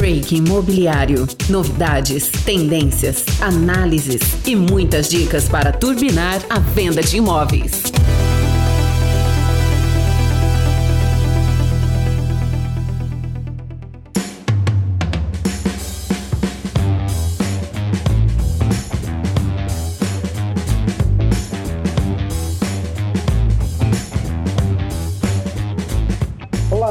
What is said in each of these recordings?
Break Imobiliário. Novidades, tendências, análises e muitas dicas para turbinar a venda de imóveis.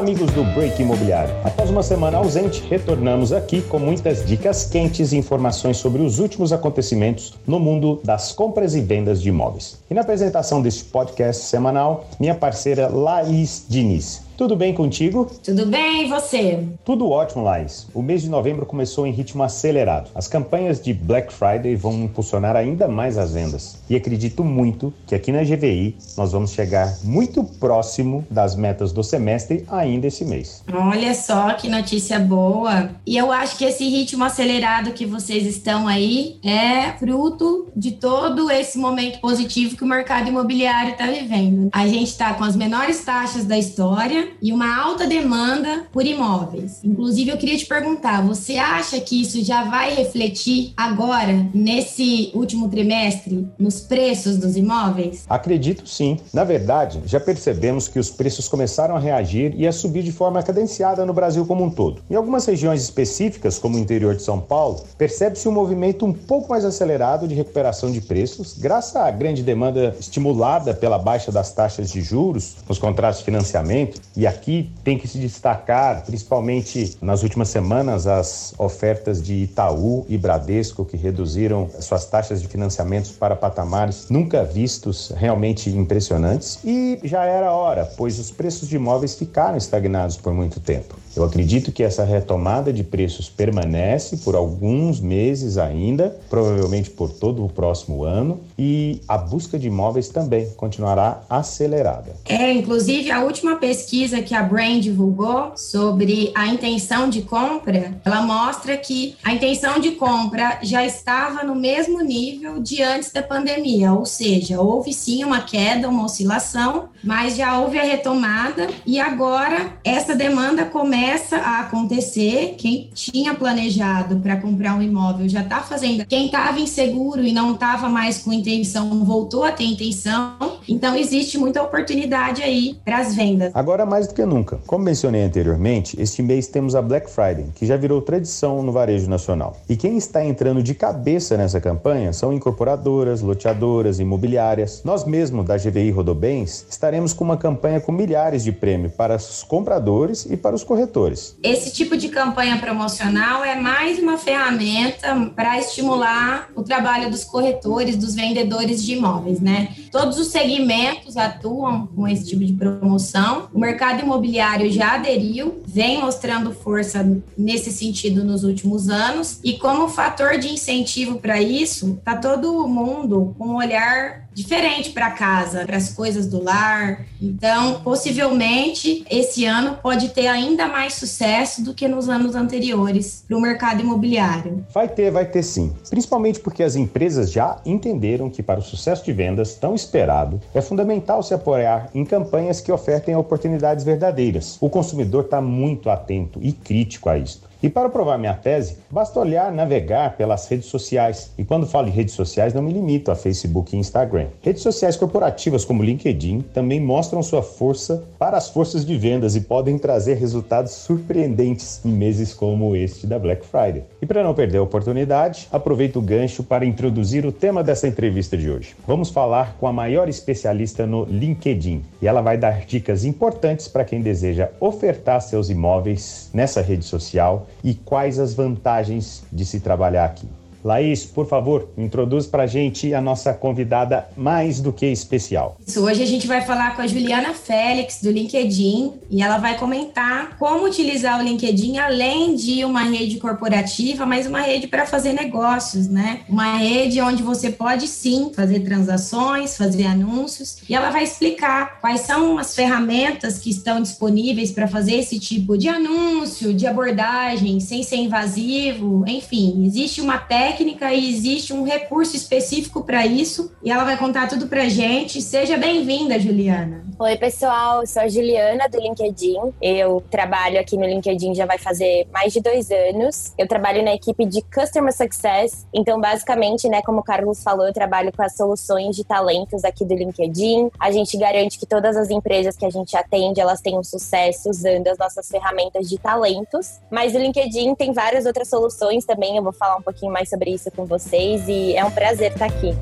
Amigos do Break Imobiliário. Após uma semana ausente, retornamos aqui com muitas dicas quentes e informações sobre os últimos acontecimentos no mundo das compras e vendas de imóveis. E na apresentação deste podcast semanal, minha parceira Laís Diniz. Tudo bem contigo? Tudo bem, e você? Tudo ótimo, Laís. O mês de novembro começou em ritmo acelerado. As campanhas de Black Friday vão impulsionar ainda mais as vendas. E acredito muito que aqui na GVI nós vamos chegar muito próximo das metas do semestre ainda esse mês. Olha só que notícia boa. E eu acho que esse ritmo acelerado que vocês estão aí é fruto de todo esse momento positivo que o mercado imobiliário está vivendo. A gente está com as menores taxas da história e uma alta demanda por imóveis. Inclusive, eu queria te perguntar: você acha que isso já vai refletir agora, nesse último trimestre, nos preços dos imóveis? Acredito sim. Na verdade, já percebemos que os preços começaram a reagir e a subir de forma cadenciada no Brasil como um todo. Em algumas regiões específicas, como o interior de São Paulo, percebe-se um movimento um pouco mais acelerado de recuperação de preços, graças à grande demanda estimulada pela baixa das taxas de juros nos contratos de financiamento e aqui tem que se destacar, principalmente nas últimas semanas, as ofertas de Itaú e Bradesco, que reduziram suas taxas de financiamentos para patamares nunca vistos, realmente impressionantes. E já era hora, pois os preços de imóveis ficaram estagnados por muito tempo. Eu acredito que essa retomada de preços permanece por alguns meses ainda, provavelmente por todo o próximo ano, e a busca de imóveis também continuará acelerada. É, inclusive a última pesquisa que a Brain divulgou sobre a intenção de compra, ela mostra que a intenção de compra já estava no mesmo nível de antes da pandemia, ou seja, houve sim uma queda, uma oscilação, mas já houve a retomada e agora essa demanda começa começa a acontecer, quem tinha planejado para comprar um imóvel já está fazendo. Quem estava inseguro e não estava mais com intenção voltou a ter intenção. Então existe muita oportunidade aí para as vendas. Agora mais do que nunca. Como mencionei anteriormente, este mês temos a Black Friday, que já virou tradição no varejo nacional. E quem está entrando de cabeça nessa campanha são incorporadoras, loteadoras, imobiliárias. Nós mesmo da GVI Rodobens estaremos com uma campanha com milhares de prêmio para os compradores e para os corretores corretores. Esse tipo de campanha promocional é mais uma ferramenta para estimular o trabalho dos corretores, dos vendedores de imóveis, né? Todos os segmentos atuam com esse tipo de promoção. O mercado imobiliário já aderiu, vem mostrando força nesse sentido nos últimos anos e como fator de incentivo para isso, tá todo mundo com um olhar diferente para casa, para as coisas do lar. Então, possivelmente, esse ano pode ter ainda mais sucesso do que nos anos anteriores para o mercado imobiliário. Vai ter, vai ter sim. Principalmente porque as empresas já entenderam que para o sucesso de vendas tão esperado, é fundamental se apoiar em campanhas que ofertem oportunidades verdadeiras. O consumidor está muito atento e crítico a isto. E para provar minha tese, basta olhar, navegar pelas redes sociais. E quando falo em redes sociais, não me limito a Facebook e Instagram. Redes sociais corporativas como LinkedIn também mostram sua força para as forças de vendas e podem trazer resultados surpreendentes em meses como este da Black Friday. E para não perder a oportunidade, aproveito o gancho para introduzir o tema dessa entrevista de hoje. Vamos falar com a maior especialista no LinkedIn e ela vai dar dicas importantes para quem deseja ofertar seus imóveis nessa rede social e quais as vantagens de se trabalhar aqui. Laís, por favor, introduz para a gente a nossa convidada mais do que especial. Isso, hoje a gente vai falar com a Juliana Félix, do LinkedIn, e ela vai comentar como utilizar o LinkedIn além de uma rede corporativa, mas uma rede para fazer negócios, né? Uma rede onde você pode sim fazer transações, fazer anúncios, e ela vai explicar quais são as ferramentas que estão disponíveis para fazer esse tipo de anúncio, de abordagem, sem ser invasivo, enfim, existe uma técnica técnica e existe um recurso específico para isso. E ela vai contar tudo para gente. Seja bem-vinda, Juliana. Oi, pessoal. Eu sou a Juliana do LinkedIn. Eu trabalho aqui no LinkedIn já vai fazer mais de dois anos. Eu trabalho na equipe de Customer Success. Então, basicamente, né, como o Carlos falou, eu trabalho com as soluções de talentos aqui do LinkedIn. A gente garante que todas as empresas que a gente atende, elas tenham sucesso usando as nossas ferramentas de talentos. Mas o LinkedIn tem várias outras soluções também. Eu vou falar um pouquinho mais sobre isso com vocês e é um prazer estar aqui.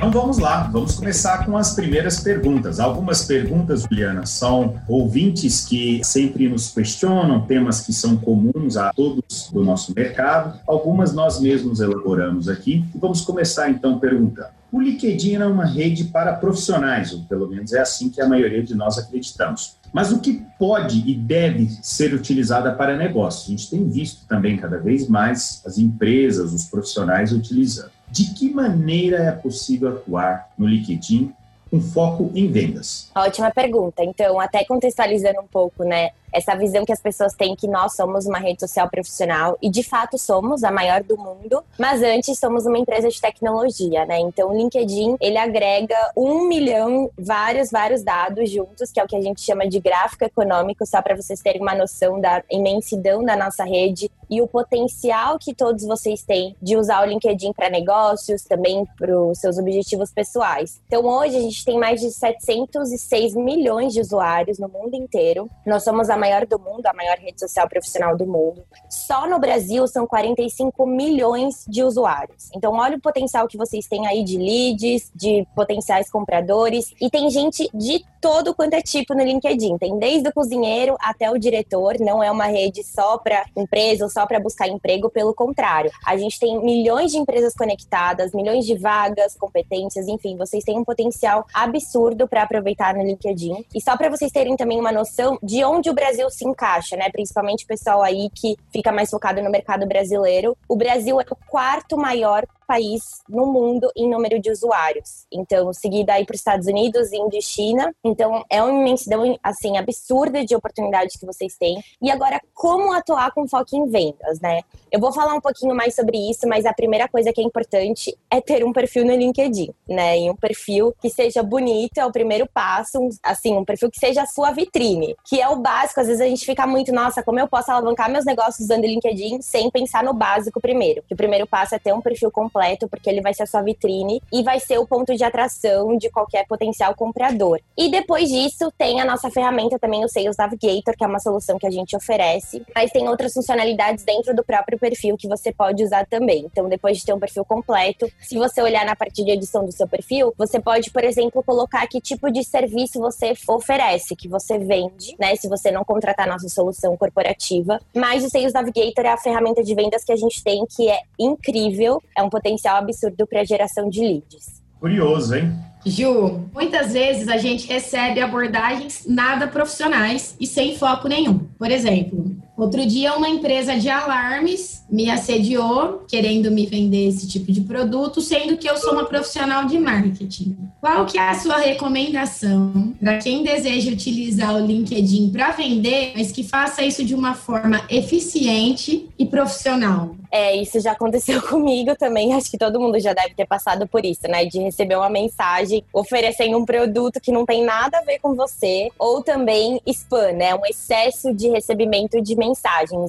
Então vamos lá, vamos começar com as primeiras perguntas. Algumas perguntas, Juliana, são ouvintes que sempre nos questionam, temas que são comuns a todos do nosso mercado. Algumas nós mesmos elaboramos aqui. Vamos começar então perguntando. O LinkedIn é uma rede para profissionais, ou pelo menos é assim que a maioria de nós acreditamos. Mas o que pode e deve ser utilizada para negócios? A gente tem visto também cada vez mais as empresas, os profissionais utilizando. De que maneira é possível atuar no LinkedIn com foco em vendas? Ótima pergunta. Então, até contextualizando um pouco, né? Essa visão que as pessoas têm que nós somos uma rede social profissional e de fato somos a maior do mundo, mas antes somos uma empresa de tecnologia, né? Então o LinkedIn ele agrega um milhão, vários, vários dados juntos, que é o que a gente chama de gráfico econômico, só para vocês terem uma noção da imensidão da nossa rede e o potencial que todos vocês têm de usar o LinkedIn para negócios, também para os seus objetivos pessoais. Então hoje a gente tem mais de 706 milhões de usuários no mundo inteiro. Nós somos a maior do mundo, a maior rede social profissional do mundo. Só no Brasil são 45 milhões de usuários. Então, olha o potencial que vocês têm aí de leads, de potenciais compradores. E tem gente de todo quanto é tipo no LinkedIn. Tem desde o cozinheiro até o diretor. Não é uma rede só para empresa ou só para buscar emprego, pelo contrário. A gente tem milhões de empresas conectadas, milhões de vagas, competências, enfim, vocês têm um potencial absurdo para aproveitar no LinkedIn. E só para vocês terem também uma noção de onde o Brasil Brasil se encaixa, né? Principalmente o pessoal aí que fica mais focado no mercado brasileiro. O Brasil é o quarto maior país no mundo em número de usuários. Então, seguida aí para os Estados Unidos, Índia e China. Então, é uma imensidão, assim, absurda de oportunidades que vocês têm. E agora, como atuar com foco em vendas, né? Eu vou falar um pouquinho mais sobre isso, mas a primeira coisa que é importante é ter um perfil no LinkedIn, né? E um perfil que seja bonito é o primeiro passo, assim, um perfil que seja a sua vitrine, que é o básico. Às vezes a gente fica muito, nossa, como eu posso alavancar meus negócios usando o LinkedIn sem pensar no básico primeiro? Que o primeiro passo é ter um perfil completo completo, porque ele vai ser a sua vitrine e vai ser o ponto de atração de qualquer potencial comprador. E depois disso, tem a nossa ferramenta também, o Sales Navigator, que é uma solução que a gente oferece, mas tem outras funcionalidades dentro do próprio perfil que você pode usar também. Então, depois de ter um perfil completo, se você olhar na parte de edição do seu perfil, você pode, por exemplo, colocar que tipo de serviço você oferece, que você vende, né? Se você não contratar nossa solução corporativa. Mas o Sales Navigator é a ferramenta de vendas que a gente tem, que é incrível, é um potencial potencial absurdo para geração de leads. Curioso, hein? Ju, muitas vezes a gente recebe abordagens nada profissionais e sem foco nenhum. Por exemplo, outro dia uma empresa de alarmes me assediou querendo me vender esse tipo de produto, sendo que eu sou uma profissional de marketing. Qual que é a sua recomendação para quem deseja utilizar o LinkedIn para vender, mas que faça isso de uma forma eficiente e profissional? É, isso já aconteceu comigo também. Acho que todo mundo já deve ter passado por isso, né? De receber uma mensagem oferecendo um produto que não tem nada a ver com você, ou também spam, né? Um excesso de recebimento de mensagens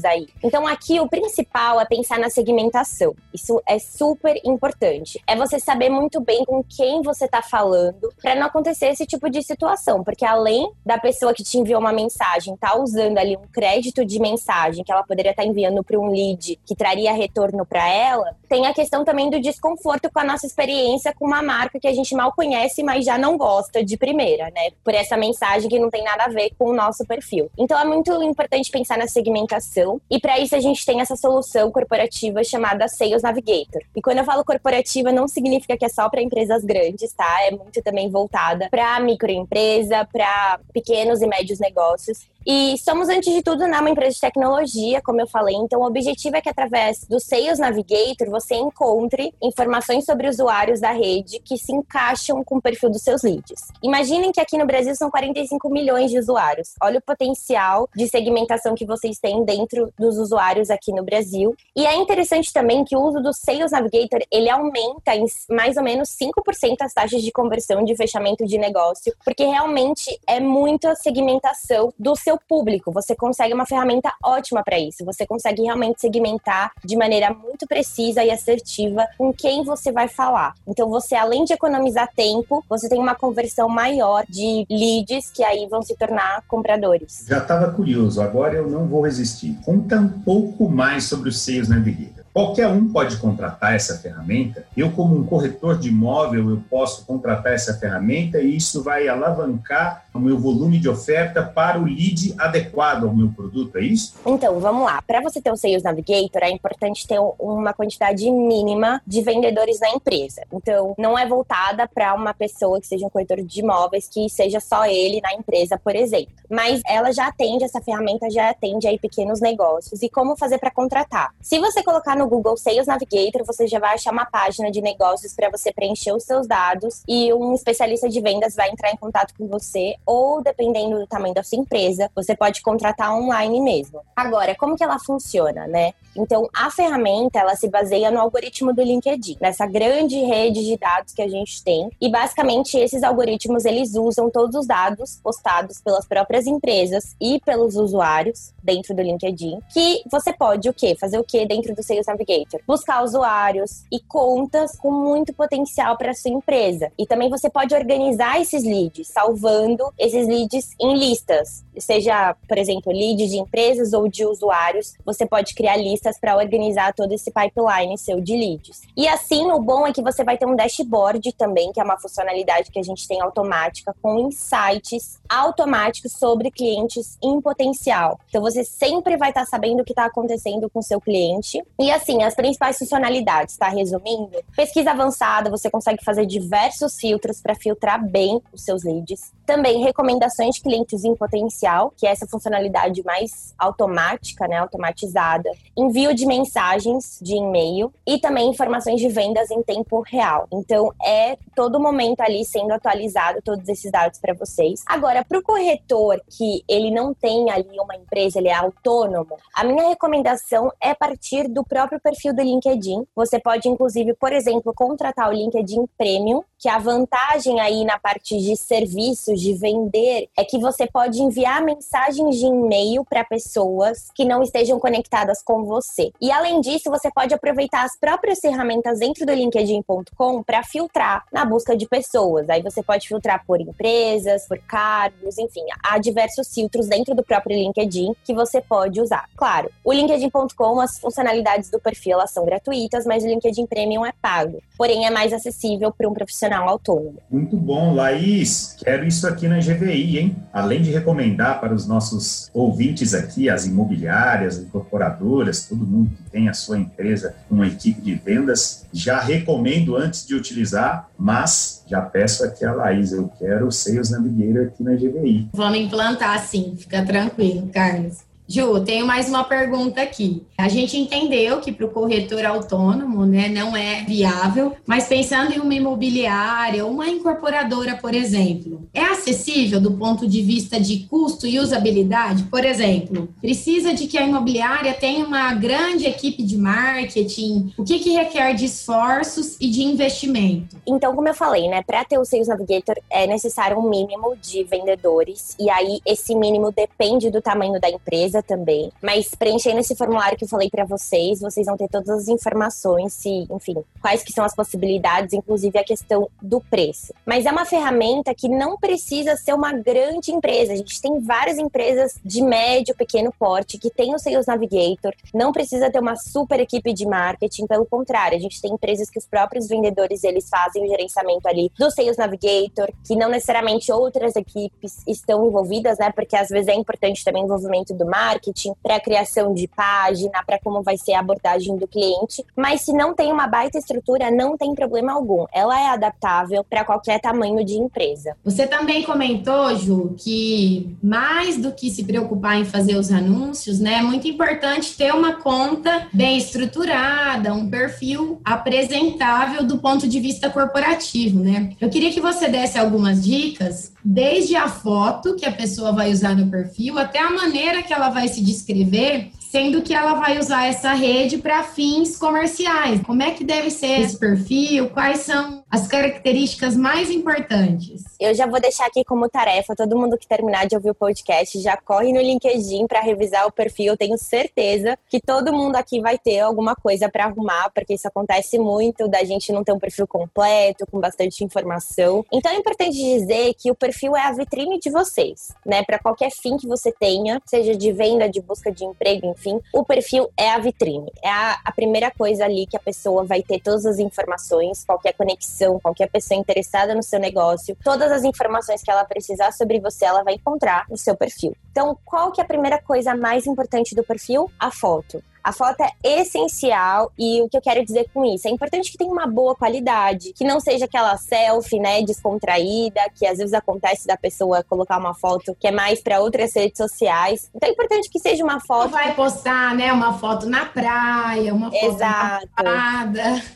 aí. Então aqui o principal é pensar na segmentação. Isso é super importante. É você saber muito bem com quem você tá falando para não acontecer esse tipo de situação, porque além da pessoa que te enviou uma mensagem tá usando ali um crédito de mensagem que ela poderia estar tá enviando para um lead que traria retorno para ela, tem a questão também do desconforto com a nossa experiência com uma marca que a gente mal conhece, mas já não gosta de primeira, né? Por essa mensagem que não tem nada a ver com o nosso perfil. Então é muito importante pensar na segmentação e para isso a gente tem essa solução corporativa chamada Sales Navigator. E quando eu falo corporativa, não significa que é só para empresas grandes, tá? É muito também voltada para microempresa, para pequenos e médios negócios. E somos, antes de tudo, né, uma empresa de tecnologia, como eu falei. Então, o objetivo é que através do Sales Navigator você encontre informações sobre usuários da rede que se encaixam com o perfil dos seus leads. Imaginem que aqui no Brasil são 45 milhões de usuários. Olha o potencial de segmentação que vocês têm dentro dos usuários aqui no Brasil. E é interessante também que o uso do Sales Navigator, ele aumenta em mais ou menos 5% as taxas de conversão de fechamento de negócio, porque realmente é muita segmentação do seu público. Você consegue uma ferramenta ótima para isso. Você consegue realmente segmentar de maneira muito precisa e assertiva com quem você vai falar. Então você além de economizar tempo, você tem uma conversão maior de leads que aí vão se tornar compradores. Já estava curioso, agora eu não vou resistir. Conta um pouco mais sobre os Sales Navigator. Qualquer um pode contratar essa ferramenta. Eu, como um corretor de imóvel, eu posso contratar essa ferramenta e isso vai alavancar o meu volume de oferta para o lead adequado ao meu produto, é isso? Então, vamos lá. Para você ter o Sales Navigator, é importante ter uma quantidade mínima de vendedores na empresa. Então, não é voltada para uma pessoa que seja um corretor de imóveis, que seja só ele na empresa, por exemplo. Mas ela já atende, essa ferramenta já atende aí pequenos negócios. E como fazer para contratar? Se você colocar no Google Sales Navigator, você já vai achar uma página de negócios para você preencher os seus dados e um especialista de vendas vai entrar em contato com você ou dependendo do tamanho da sua empresa, você pode contratar online mesmo. Agora, como que ela funciona, né? Então, a ferramenta, ela se baseia no algoritmo do LinkedIn, nessa grande rede de dados que a gente tem. E basicamente esses algoritmos, eles usam todos os dados postados pelas próprias empresas e pelos usuários dentro do LinkedIn, que você pode o quê? Fazer o quê dentro do Sales Navigator? Buscar usuários e contas com muito potencial para sua empresa. E também você pode organizar esses leads, salvando esses leads em listas, seja, por exemplo, leads de empresas ou de usuários. Você pode criar listas para organizar todo esse pipeline seu de leads. E assim, o bom é que você vai ter um dashboard também, que é uma funcionalidade que a gente tem automática com insights automáticos sobre clientes em potencial. Então você sempre vai estar tá sabendo o que está acontecendo com seu cliente. E assim, as principais funcionalidades, tá? Resumindo, pesquisa avançada, você consegue fazer diversos filtros para filtrar bem os seus leads. Também recomendações de clientes em potencial, que é essa funcionalidade mais automática, né, automatizada. Envio de mensagens de e-mail e também informações de vendas em tempo real. Então é todo momento ali sendo atualizado todos esses dados para vocês. Agora, para o corretor que ele não tem ali uma empresa, ele é autônomo, a minha recomendação é partir do próprio perfil do LinkedIn. Você pode inclusive, por exemplo, contratar o LinkedIn Premium, que a vantagem aí na parte de serviços de vender é que você pode enviar mensagens de e-mail para pessoas que não estejam conectadas com você. E além disso, você pode aproveitar as próprias ferramentas dentro do LinkedIn.com para filtrar na busca de pessoas. Aí você pode filtrar por empresas, por cargos, enfim, há diversos filtros dentro do próprio LinkedIn que você pode usar. Claro, o LinkedIn.com, as funcionalidades do perfil elas são gratuitas, mas o LinkedIn Premium é pago. Porém, é mais acessível para um profissional autônomo. Muito bom, Laís. Quero isso aqui na GVI, hein? Além de recomendar para os nossos ouvintes aqui, as imobiliárias, incorporadoras, todo mundo que tem a sua empresa, uma equipe de vendas, já recomendo antes de utilizar, mas já peço aqui a Laís, eu quero o Sales Navigator aqui na GVI. Vamos implantar sim, fica tranquilo, Carlos. Ju, tenho mais uma pergunta aqui. A gente entendeu que para o corretor autônomo né, não é viável, mas pensando em uma imobiliária ou uma incorporadora, por exemplo, é acessível do ponto de vista de custo e usabilidade? Por exemplo, precisa de que a imobiliária tenha uma grande equipe de marketing? O que, que requer de esforços e de investimento? Então, como eu falei, né, para ter o Sales Navigator é necessário um mínimo de vendedores, e aí esse mínimo depende do tamanho da empresa também. Mas preenchendo esse formulário que eu falei para vocês, vocês vão ter todas as informações, se, enfim, quais que são as possibilidades, inclusive a questão do preço. Mas é uma ferramenta que não precisa ser uma grande empresa. A gente tem várias empresas de médio, pequeno porte que tem o Sales Navigator, não precisa ter uma super equipe de marketing, pelo contrário, a gente tem empresas que os próprios vendedores eles fazem o gerenciamento ali do Sales Navigator, que não necessariamente outras equipes estão envolvidas, né? Porque às vezes é importante também o envolvimento do marketing marketing, para criação de página, para como vai ser a abordagem do cliente. Mas se não tem uma baita estrutura, não tem problema algum. Ela é adaptável para qualquer tamanho de empresa. Você também comentou, Ju, que mais do que se preocupar em fazer os anúncios, né, é muito importante ter uma conta bem estruturada, um perfil apresentável do ponto de vista corporativo, né? Eu queria que você desse algumas dicas, desde a foto que a pessoa vai usar no perfil até a maneira que ela vai se descrever sendo que ela vai usar essa rede para fins comerciais. Como é que deve ser esse perfil? Quais são as características mais importantes? Eu já vou deixar aqui como tarefa, todo mundo que terminar de ouvir o podcast já corre no LinkedIn para revisar o perfil. Eu tenho certeza que todo mundo aqui vai ter alguma coisa para arrumar, porque isso acontece muito da gente não ter um perfil completo, com bastante informação. Então é importante dizer que o perfil é a vitrine de vocês, né? Para qualquer fim que você tenha, seja de venda, de busca de emprego, enfim o perfil é a vitrine. É a, a primeira coisa ali que a pessoa vai ter todas as informações, qualquer conexão, qualquer pessoa interessada no seu negócio, todas as informações que ela precisar sobre você, ela vai encontrar no seu perfil. Então, qual que é a primeira coisa mais importante do perfil? A foto. A foto é essencial e o que eu quero dizer com isso? É importante que tenha uma boa qualidade, que não seja aquela selfie, né, descontraída, que às vezes acontece da pessoa colocar uma foto que é mais para outras redes sociais. Então é importante que seja uma foto. Vai postar, né, uma foto na praia, uma foto Exato.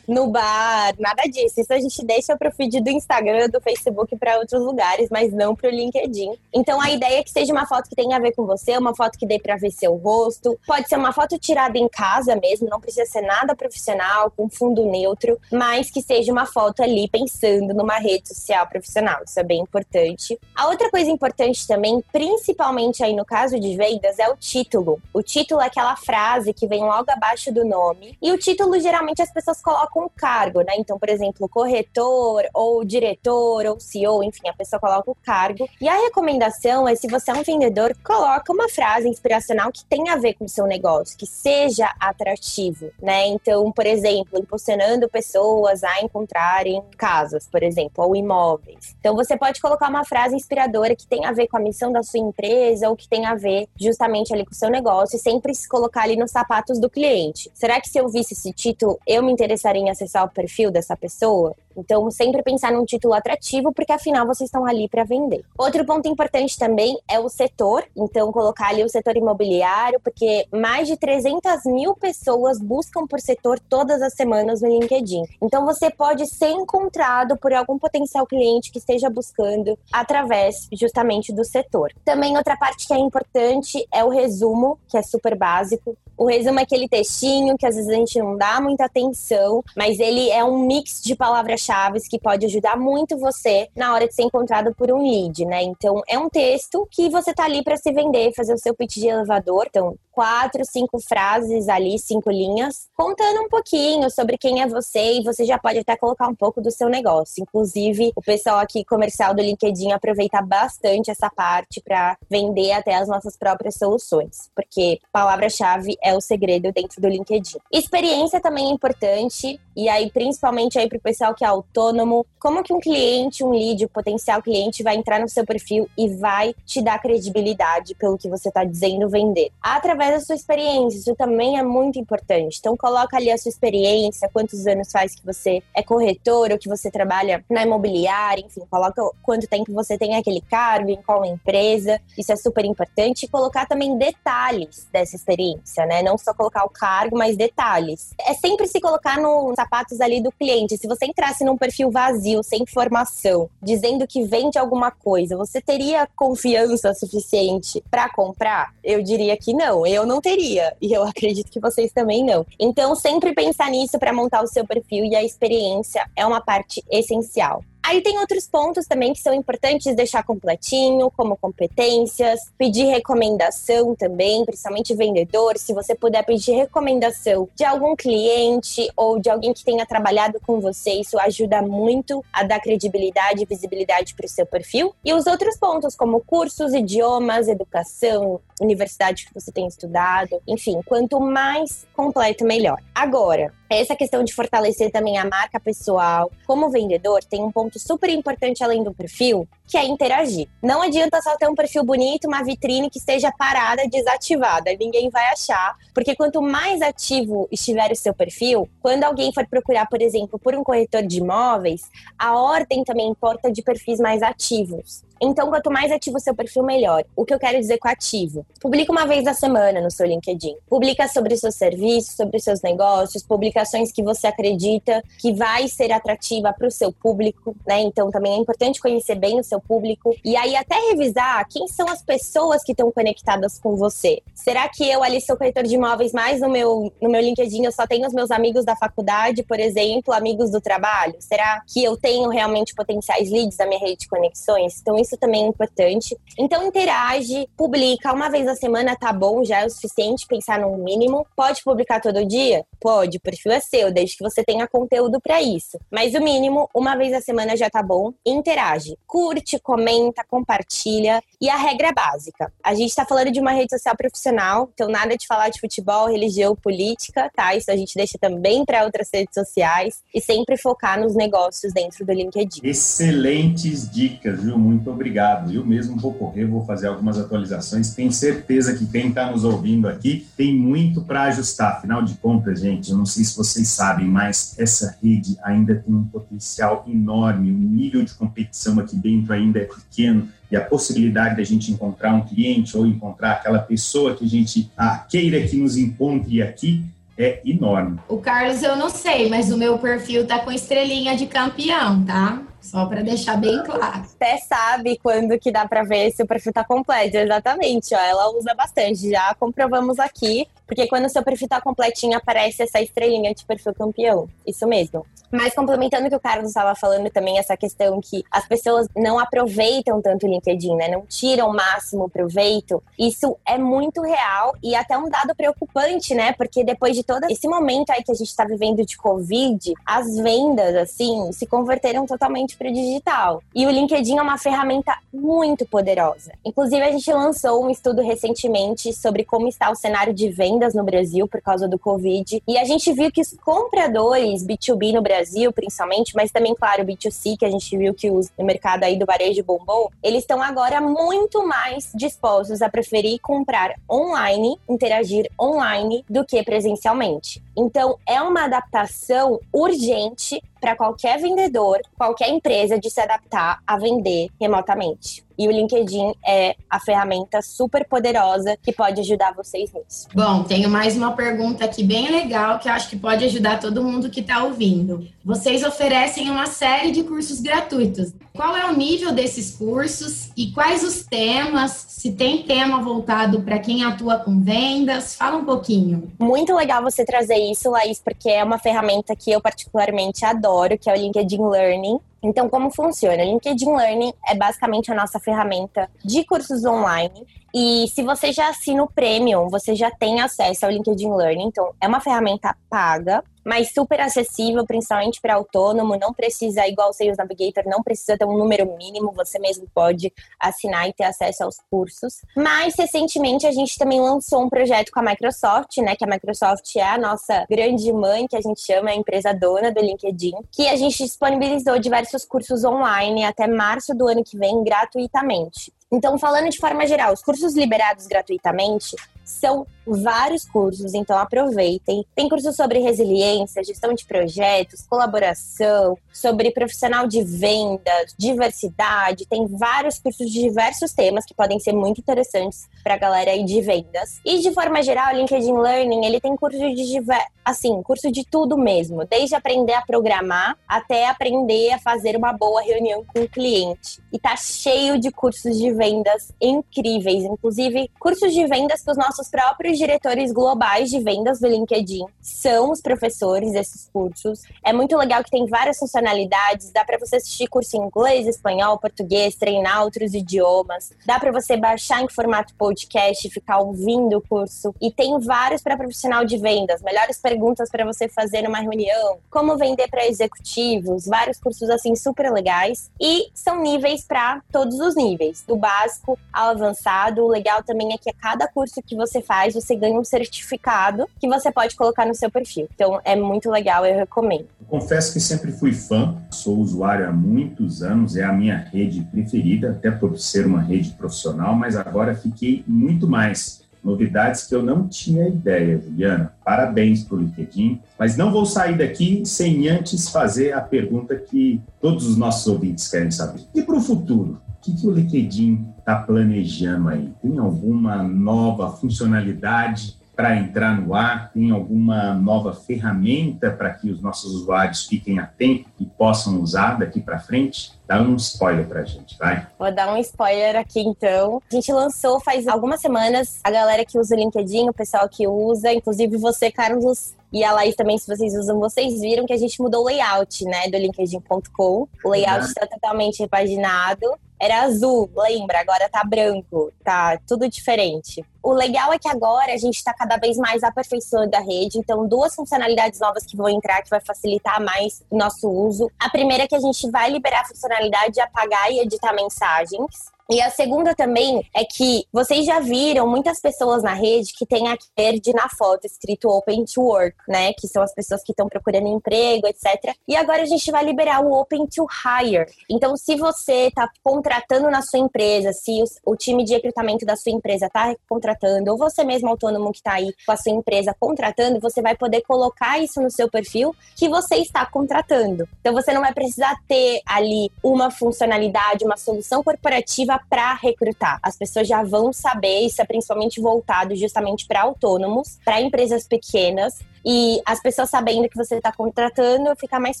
no bar, nada disso. Isso a gente deixa pro feed do Instagram, do Facebook para outros lugares, mas não pro LinkedIn. Então a ideia é que seja uma foto que tenha a ver com você, uma foto que dê para ver seu rosto. Pode ser uma foto tirada em casa mesmo, não precisa ser nada profissional, com fundo neutro, mas que seja uma foto ali pensando numa rede social profissional. Isso é bem importante. A outra coisa importante também, principalmente aí no caso de vendas, é o título. O título é aquela frase que vem logo abaixo do nome. E o título, geralmente, as pessoas colocam um cargo, né? Então, por exemplo, corretor, ou diretor, ou CEO, enfim, a pessoa coloca o cargo. E a recomendação é, se você é um vendedor, coloca uma frase inspiracional que tenha a ver com o seu negócio, que seja seja atrativo, né? Então, por exemplo, impulsionando pessoas a encontrarem casas, por exemplo, ou imóveis. Então, você pode colocar uma frase inspiradora que tem a ver com a missão da sua empresa ou que tem a ver justamente ali com o seu negócio e sempre se colocar ali nos sapatos do cliente. Será que se eu visse esse título, eu me interessaria em acessar o perfil dessa pessoa? Então, sempre pensar num título atrativo, porque afinal vocês estão ali para vender. Outro ponto importante também é o setor. Então, colocar ali o setor imobiliário, porque mais de 300 mil pessoas buscam por setor todas as semanas no LinkedIn. Então, você pode ser encontrado por algum potencial cliente que esteja buscando através justamente do setor. Também, outra parte que é importante é o resumo, que é super básico. O resumo é aquele textinho que às vezes a gente não dá muita atenção, mas ele é um mix de palavras-chave que pode ajudar muito você na hora de ser encontrado por um lead, né? Então, é um texto que você tá ali para se vender, fazer o seu pitch de elevador. Então, quatro, cinco frases ali, cinco linhas, contando um pouquinho sobre quem é você e você já pode até colocar um pouco do seu negócio. Inclusive, o pessoal aqui comercial do LinkedIn aproveita bastante essa parte para vender até as nossas próprias soluções, porque palavra-chave é o segredo dentro do LinkedIn. Experiência também é importante, e aí principalmente aí para o pessoal que é autônomo, como que um cliente, um lead, um potencial cliente vai entrar no seu perfil e vai te dar credibilidade pelo que você está dizendo vender. Através da sua experiência, isso também é muito importante. Então coloca ali a sua experiência, quantos anos faz que você é corretor ou que você trabalha na imobiliária, enfim, coloca quanto tempo você tem aquele cargo, em qual empresa. Isso é super importante e colocar também detalhes dessa experiência, né? Não só colocar o cargo, mas detalhes. É sempre se colocar nos sapatos ali do cliente. Se você entrasse num perfil vazio, sem informação, dizendo que vende alguma coisa, você teria confiança suficiente para comprar? Eu diria que não. Eu não teria. E eu acredito que vocês também não. Então, sempre pensar nisso para montar o seu perfil e a experiência é uma parte essencial. Aí tem outros pontos também que são importantes deixar completinho, como competências, pedir recomendação também, principalmente vendedor, se você puder pedir recomendação de algum cliente ou de alguém que tenha trabalhado com você, isso ajuda muito a dar credibilidade e visibilidade para o seu perfil. E os outros pontos, como cursos, idiomas, educação, universidade que você tem estudado, enfim, quanto mais completo, melhor. Agora, essa questão de fortalecer também a marca pessoal. Como vendedor, tem um ponto super importante além do perfil, que é interagir. Não adianta só ter um perfil bonito, uma vitrine que esteja parada, desativada. Ninguém vai achar, porque quanto mais ativo estiver o seu perfil, quando alguém for procurar, por exemplo, por um corretor de imóveis, a ordem também importa de perfis mais ativos. Então, quanto mais ativo o seu perfil, melhor. O que eu quero dizer com ativo? Publica uma vez na semana no seu LinkedIn. Publica sobre seus serviços, sobre seus negócios, publicações que você acredita que vai ser atrativa para o seu público, né? Então, também é importante conhecer bem o seu público. E aí, até revisar quem são as pessoas que estão conectadas com você. Será que eu ali sou corretor de imóveis, mas no meu, no meu LinkedIn eu só tenho os meus amigos da faculdade, por exemplo, amigos do trabalho? Será que eu tenho realmente potenciais leads na minha rede de conexões? Então, isso também é importante. Então, interage, publica uma vez a semana, tá bom, já é o suficiente pensar no mínimo. Pode publicar todo dia? Pode, o perfil é seu, desde que você tenha conteúdo para isso. Mas o mínimo, uma vez a semana já tá bom. Interage, curte, comenta, compartilha. E a regra básica: a gente tá falando de uma rede social profissional, então nada de falar de futebol, religião, política, tá? Isso a gente deixa também para outras redes sociais e sempre focar nos negócios dentro do LinkedIn. Excelentes dicas, viu? Muito obrigado. Eu mesmo vou correr, vou fazer algumas atualizações. Tenho certeza que quem está nos ouvindo aqui tem muito para ajustar. Afinal de contas, gente, eu não sei se vocês sabem, mas essa rede ainda tem um potencial enorme. O nível de competição aqui dentro ainda é pequeno e a possibilidade da gente encontrar um cliente ou encontrar aquela pessoa que a gente ah, queira que nos encontre aqui é enorme. O Carlos, eu não sei, mas o meu perfil tá com estrelinha de campeão, tá? Só para deixar bem claro. Até sabe quando que dá para ver se o perfil tá completo, exatamente, ó. Ela usa bastante, já comprovamos aqui, porque quando o seu perfil tá completinho aparece essa estrelinha de perfil campeão. Isso mesmo. Mas complementando o que o Carlos estava falando também, essa questão que as pessoas não aproveitam tanto o LinkedIn, né? Não tiram o máximo proveito. Isso é muito real e até um dado preocupante, né? Porque depois de todo esse momento aí que a gente está vivendo de Covid, as vendas, assim, se converteram totalmente para o digital. E o LinkedIn é uma ferramenta muito poderosa. Inclusive, a gente lançou um estudo recentemente sobre como está o cenário de vendas no Brasil por causa do Covid. E a gente viu que os compradores B2B no Brasil principalmente, mas também, claro, o B2C, que a gente viu que o mercado aí do varejo bombou, eles estão agora muito mais dispostos a preferir comprar online, interagir online, do que presencialmente. Então, é uma adaptação urgente para qualquer vendedor, qualquer empresa de se adaptar a vender remotamente. E o LinkedIn é a ferramenta super poderosa que pode ajudar vocês nisso. Bom, tenho mais uma pergunta aqui bem legal que eu acho que pode ajudar todo mundo que está ouvindo. Vocês oferecem uma série de cursos gratuitos. Qual é o nível desses cursos e quais os temas? Se tem tema voltado para quem atua com vendas? Fala um pouquinho. Muito legal você trazer isso, Laís, porque é uma ferramenta que eu particularmente adoro, que é o LinkedIn Learning. Então, como funciona? O LinkedIn Learning é basicamente a nossa ferramenta de cursos online. E se você já assina o Premium, você já tem acesso ao LinkedIn Learning. Então, é uma ferramenta paga, mas super acessível, principalmente para autônomo. Não precisa, igual o Sales Navigator, não precisa ter um número mínimo, você mesmo pode assinar e ter acesso aos cursos. Mas recentemente a gente também lançou um projeto com a Microsoft, né? Que a Microsoft é a nossa grande mãe, que a gente chama, a empresa dona do LinkedIn, que a gente disponibilizou diversos cursos online até março do ano que vem gratuitamente. Então, falando de forma geral, os cursos liberados gratuitamente são vários cursos, então aproveitem. Tem cursos sobre resiliência, gestão de projetos, colaboração, sobre profissional de vendas, diversidade. Tem vários cursos de diversos temas que podem ser muito interessantes para a galera aí de vendas. E de forma geral, o LinkedIn Learning, ele tem curso de assim, curso de tudo mesmo, desde aprender a programar até aprender a fazer uma boa reunião com o cliente. E tá cheio de cursos de vendas incríveis, inclusive cursos de vendas que os nossos próprios diretores globais de vendas do LinkedIn são os professores desses cursos. É muito legal que tem várias funcionalidades, dá para você assistir curso em inglês, espanhol, português, treinar outros idiomas, dá para você baixar em formato podcast, ficar ouvindo o curso. E tem vários para profissional de vendas, melhores perguntas para você fazer numa reunião, como vender para executivos, vários cursos assim super legais. E são níveis para todos os níveis, do básico ao avançado. O legal também é que a cada curso que você faz, você ganha um certificado que você pode colocar no seu perfil. Então é muito legal, eu recomendo. Confesso que sempre fui fã, sou usuário há muitos anos, é a minha rede preferida, até por ser uma rede profissional, mas agora fiquei muito mais novidades que eu não tinha ideia, Juliana. Parabéns para o LinkedIn, mas não vou sair daqui sem antes fazer a pergunta que todos os nossos ouvintes querem saber. E para o futuro? O que, que o LinkedIn está planejando aí? Tem alguma nova funcionalidade para entrar no ar? Tem alguma nova ferramenta para que os nossos usuários fiquem atentos e possam usar daqui para frente? Dá um spoiler para a gente, vai. Vou dar um spoiler aqui então. A gente lançou faz algumas semanas a galera que usa o LinkedIn, o pessoal que usa, inclusive você, Carlos, e a Laís também, se vocês usam, vocês viram que a gente mudou o layout, né, do LinkedIn.com. O layout está totalmente repaginado. Era azul, lembra? Agora tá branco, tá tudo diferente. O legal é que agora a gente está cada vez mais aperfeiçoando a rede, então duas funcionalidades novas que vão entrar que vai facilitar mais o nosso uso. A primeira é que a gente vai liberar a funcionalidade de apagar e editar mensagens. E a segunda também é que vocês já viram muitas pessoas na rede que tem aqui verde na foto escrito Open to Work, né? Que são as pessoas que estão procurando emprego, etc. E agora a gente vai liberar o Open to Hire. Então, se você está contratando na sua empresa, se o, o, time de recrutamento da sua empresa está contratando, ou você mesmo autônomo que está aí com a sua empresa contratando, você vai poder colocar isso no seu perfil que você está contratando. Então, você não vai precisar ter ali uma funcionalidade, uma solução corporativa para recrutar. As pessoas já vão saber, isso é principalmente voltado justamente para autônomos, para empresas pequenas. E as pessoas sabendo que você está contratando, fica mais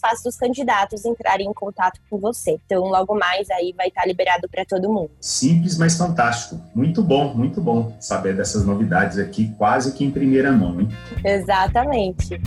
fácil dos candidatos entrarem em contato com você. Então, logo mais aí vai estar tá liberado para todo mundo. Simples, mas fantástico. Muito bom, muito bom saber dessas novidades aqui, quase que em primeira mão, hein? Exatamente.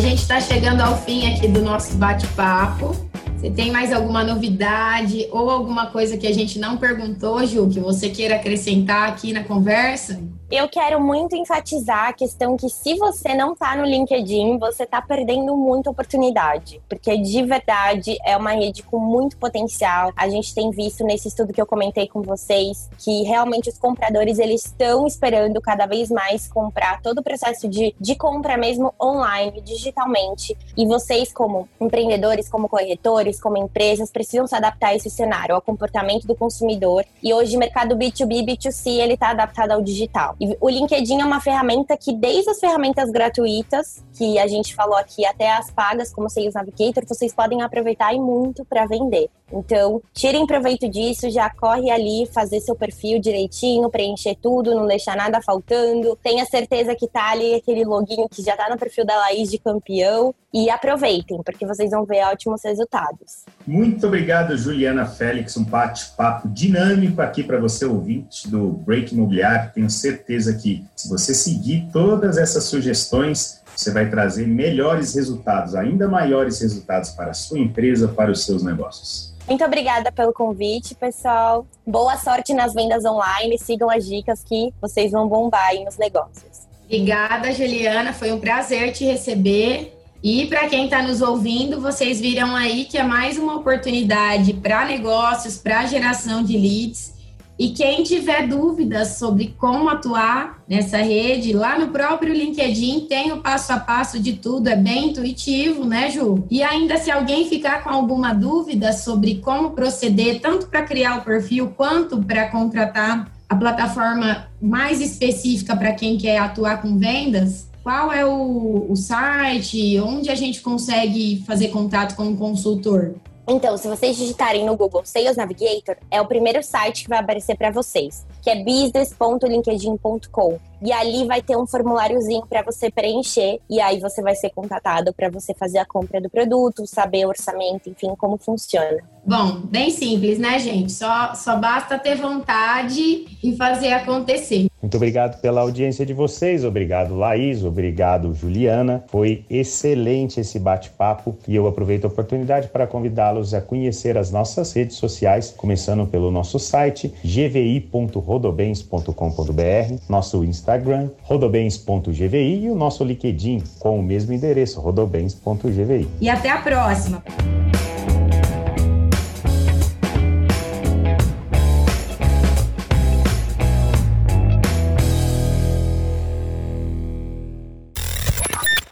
Gente está chegando ao fim aqui do nosso bate-papo. Você tem mais alguma novidade ou alguma coisa que a gente não perguntou, Ju, que você queira acrescentar aqui na conversa? Eu quero muito enfatizar a questão que se você não tá no LinkedIn, você tá perdendo muita oportunidade, porque de verdade é uma rede com muito potencial. A gente tem visto nesse estudo que eu comentei com vocês que realmente os compradores eles estão esperando cada vez mais comprar todo o processo de, de compra mesmo online, digitalmente. E vocês como empreendedores, como corretores, como empresas precisam se adaptar a esse cenário, ao comportamento do consumidor. E hoje o mercado B2B, B2C, ele tá adaptado ao digital. E o LinkedIn é uma ferramenta que, desde as ferramentas gratuitas, que a gente falou aqui, até as pagas, como o Sales Navigator, vocês podem aproveitar e muito para vender. Então, tirem proveito disso, já corre ali, fazer seu perfil direitinho, preencher tudo, não deixar nada faltando. Tenha certeza que tá ali aquele login que já tá no perfil da Laís de campeão. E aproveitem, porque vocês vão ver ótimos resultados. Muito obrigado, Juliana Félix. Um bate-papo dinâmico aqui para você, ouvinte do Break Imobiliário. Tenho certeza que, se você seguir todas essas sugestões, você vai trazer melhores resultados, ainda maiores resultados para a sua empresa, para os seus negócios. Muito obrigada pelo convite, pessoal. Boa sorte nas vendas online. Sigam as dicas que vocês vão bombar aí nos negócios. Obrigada, Juliana. Foi um prazer te receber. E para quem está nos ouvindo, vocês viram aí que é mais uma oportunidade para negócios, para geração de leads. E quem tiver dúvidas sobre como atuar nessa rede, lá no próprio LinkedIn tem o passo a passo de tudo, é bem intuitivo, né, Ju? E ainda se alguém ficar com alguma dúvida sobre como proceder, tanto para criar o perfil quanto para contratar a plataforma mais específica para quem quer atuar com vendas, qual é o, o site? Onde a gente consegue fazer contato com o consultor? Então, se vocês digitarem no Google Sales Navigator, é o primeiro site que vai aparecer para vocês, que é business.linkedin.com. E ali vai ter um formuláriozinho para você preencher e aí você vai ser contatado para você fazer a compra do produto, saber o orçamento, enfim, como funciona. Bom, bem simples, né, gente? Só, só basta ter vontade e fazer acontecer. Muito obrigado pela audiência de vocês. Obrigado, Laís. Obrigado, Juliana. Foi excelente esse bate-papo e eu aproveito a oportunidade para convidá-los a conhecer as nossas redes sociais, começando pelo nosso site gvi.rodobens.com.br, nosso Instagram Instagram, rodobens.gvi, e o nosso LinkedIn com o mesmo endereço, rodobens.gvi. E até a próxima!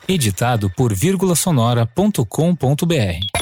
Editado por vírgulasonora.com.br